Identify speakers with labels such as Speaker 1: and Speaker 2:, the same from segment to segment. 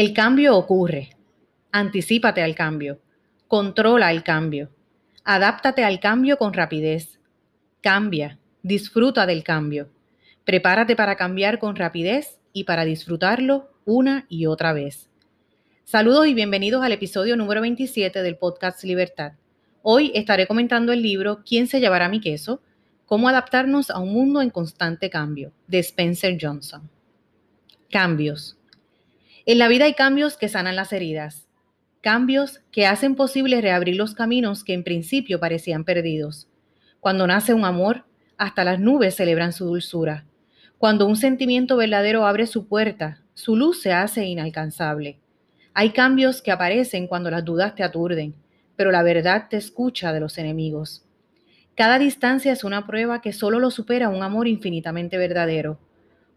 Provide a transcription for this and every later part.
Speaker 1: El cambio ocurre. Anticípate al cambio. Controla el cambio. Adáptate al cambio con rapidez. Cambia. Disfruta del cambio. Prepárate para cambiar con rapidez y para disfrutarlo una y otra vez. Saludos y bienvenidos al episodio número 27 del podcast Libertad. Hoy estaré comentando el libro ¿Quién se llevará mi queso? Cómo adaptarnos a un mundo en constante cambio, de Spencer Johnson. Cambios. En la vida hay cambios que sanan las heridas, cambios que hacen posible reabrir los caminos que en principio parecían perdidos. Cuando nace un amor, hasta las nubes celebran su dulzura. Cuando un sentimiento verdadero abre su puerta, su luz se hace inalcanzable. Hay cambios que aparecen cuando las dudas te aturden, pero la verdad te escucha de los enemigos. Cada distancia es una prueba que solo lo supera un amor infinitamente verdadero.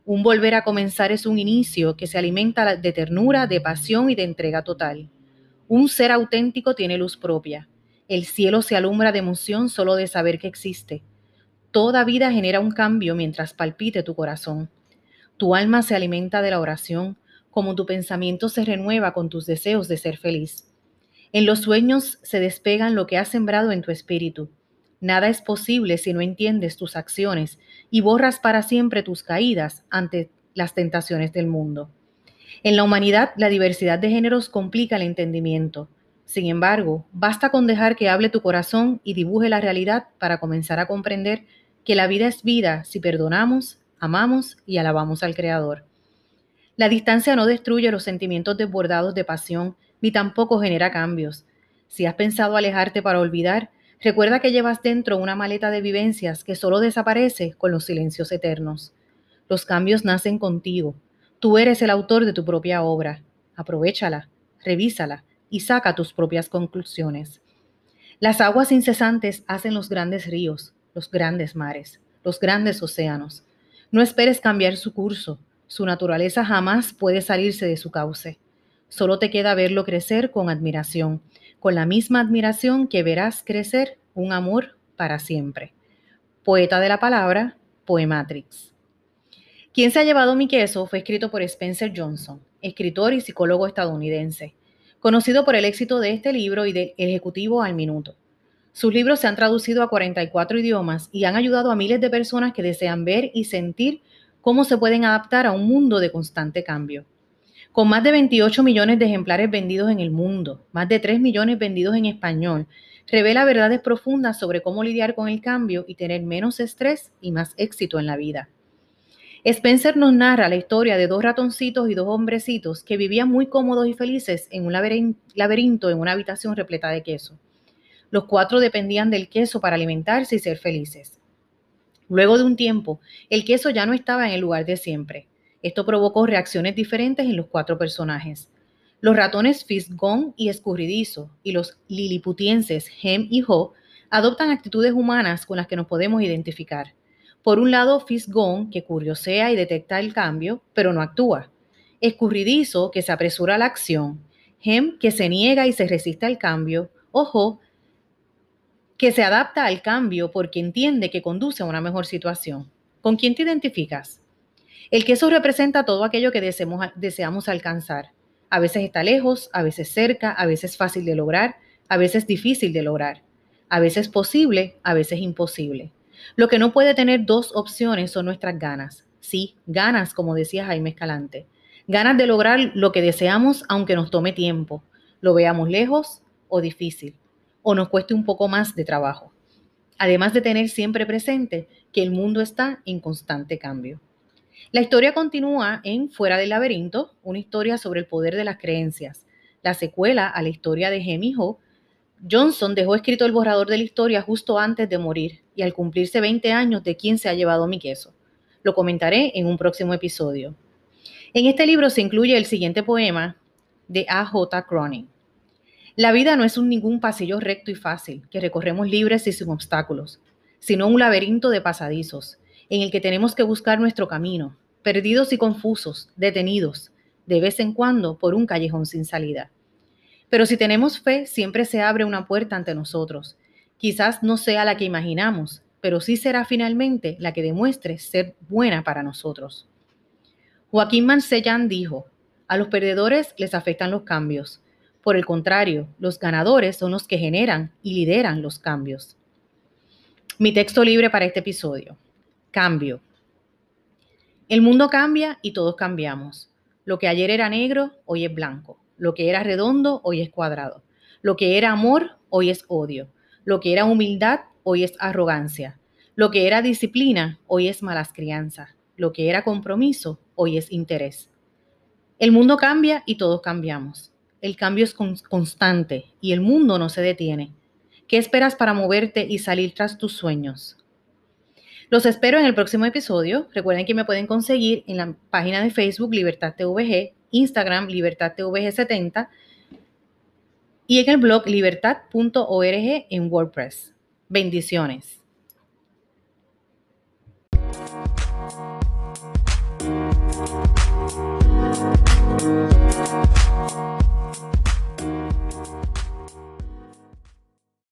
Speaker 1: Un volver a comenzar es un inicio que se alimenta de ternura, de pasión y de entrega total. Un ser auténtico tiene luz propia. El cielo se alumbra de emoción solo de saber que existe. Toda vida genera un cambio mientras palpite tu corazón. Tu alma se alimenta de la oración, como tu pensamiento se renueva con tus deseos de ser feliz. En los sueños se despegan lo que has sembrado en tu espíritu. Nada es posible si no entiendes tus acciones y borras para siempre tus caídas ante las tentaciones del mundo. En la humanidad, la diversidad de géneros complica el entendimiento. Sin embargo, basta con dejar que hable tu corazón y dibuje la realidad para comenzar a comprender que la vida es vida si perdonamos, amamos y alabamos al Creador. La distancia no destruye los sentimientos desbordados de pasión, ni tampoco genera cambios. Si has pensado alejarte para olvidar, Recuerda que llevas dentro una maleta de vivencias que solo desaparece con los silencios eternos. Los cambios nacen contigo. Tú eres el autor de tu propia obra. Aprovechala, revísala y saca tus propias conclusiones. Las aguas incesantes hacen los grandes ríos, los grandes mares, los grandes océanos. No esperes cambiar su curso. Su naturaleza jamás puede salirse de su cauce. Solo te queda verlo crecer con admiración con la misma admiración que verás crecer un amor para siempre. Poeta de la palabra, Poematrix. Quien se ha llevado mi queso fue escrito por Spencer Johnson, escritor y psicólogo estadounidense, conocido por el éxito de este libro y del Ejecutivo al Minuto. Sus libros se han traducido a 44 idiomas y han ayudado a miles de personas que desean ver y sentir cómo se pueden adaptar a un mundo de constante cambio. Con más de 28 millones de ejemplares vendidos en el mundo, más de 3 millones vendidos en español, revela verdades profundas sobre cómo lidiar con el cambio y tener menos estrés y más éxito en la vida. Spencer nos narra la historia de dos ratoncitos y dos hombrecitos que vivían muy cómodos y felices en un laberinto en una habitación repleta de queso. Los cuatro dependían del queso para alimentarse y ser felices. Luego de un tiempo, el queso ya no estaba en el lugar de siempre. Esto provocó reacciones diferentes en los cuatro personajes. Los ratones Fisgón y Escurridizo y los liliputienses Hem y Ho adoptan actitudes humanas con las que nos podemos identificar. Por un lado, Fisgón, que curiosea y detecta el cambio, pero no actúa. Escurridizo, que se apresura a la acción. Hem, que se niega y se resiste al cambio. Ho, que se adapta al cambio porque entiende que conduce a una mejor situación. ¿Con quién te identificas? El queso representa todo aquello que deseamos, alcanzar. A veces está lejos, a veces cerca, a veces fácil de lograr, a veces difícil de lograr, a veces posible, a veces imposible. Lo que no puede tener dos opciones son nuestras ganas. Sí, ganas, como decía Jaime Escalante. Ganas de lograr lo que deseamos aunque nos tome tiempo, lo veamos lejos o difícil, o nos cueste un poco más de trabajo. Además de tener siempre presente que el mundo está en constante cambio. La historia continúa en Fuera del laberinto, una historia sobre el poder de las creencias. La secuela a la historia de Ho, Johnson dejó escrito el borrador de la historia justo antes de morir y al cumplirse 20 años de quién se ha llevado mi queso. Lo comentaré en un próximo episodio. En este libro se incluye el siguiente poema de A.J. Cronin. La vida no es un ningún pasillo recto y fácil que recorremos libres y sin obstáculos, sino un laberinto de pasadizos en el que tenemos que buscar nuestro camino, perdidos y confusos, detenidos, de vez en cuando por un callejón sin salida. Pero si tenemos fe, siempre se abre una puerta ante nosotros. Quizás no sea la que imaginamos, pero sí será finalmente la que demuestre ser buena para nosotros. Joaquín Mansellán dijo, A los perdedores les afectan los cambios. Por el contrario, los ganadores son los que generan y lideran los cambios. Mi texto libre para este episodio. Cambio. El mundo cambia y todos cambiamos. Lo que ayer era negro, hoy es blanco. Lo que era redondo, hoy es cuadrado. Lo que era amor, hoy es odio. Lo que era humildad, hoy es arrogancia. Lo que era disciplina, hoy es malas crianza. Lo que era compromiso, hoy es interés. El mundo cambia y todos cambiamos. El cambio es constante y el mundo no se detiene. ¿Qué esperas para moverte y salir tras tus sueños? Los espero en el próximo episodio. Recuerden que me pueden conseguir en la página de Facebook Libertad TVG, Instagram Libertad TVG70 y en el blog libertad.org en WordPress. Bendiciones.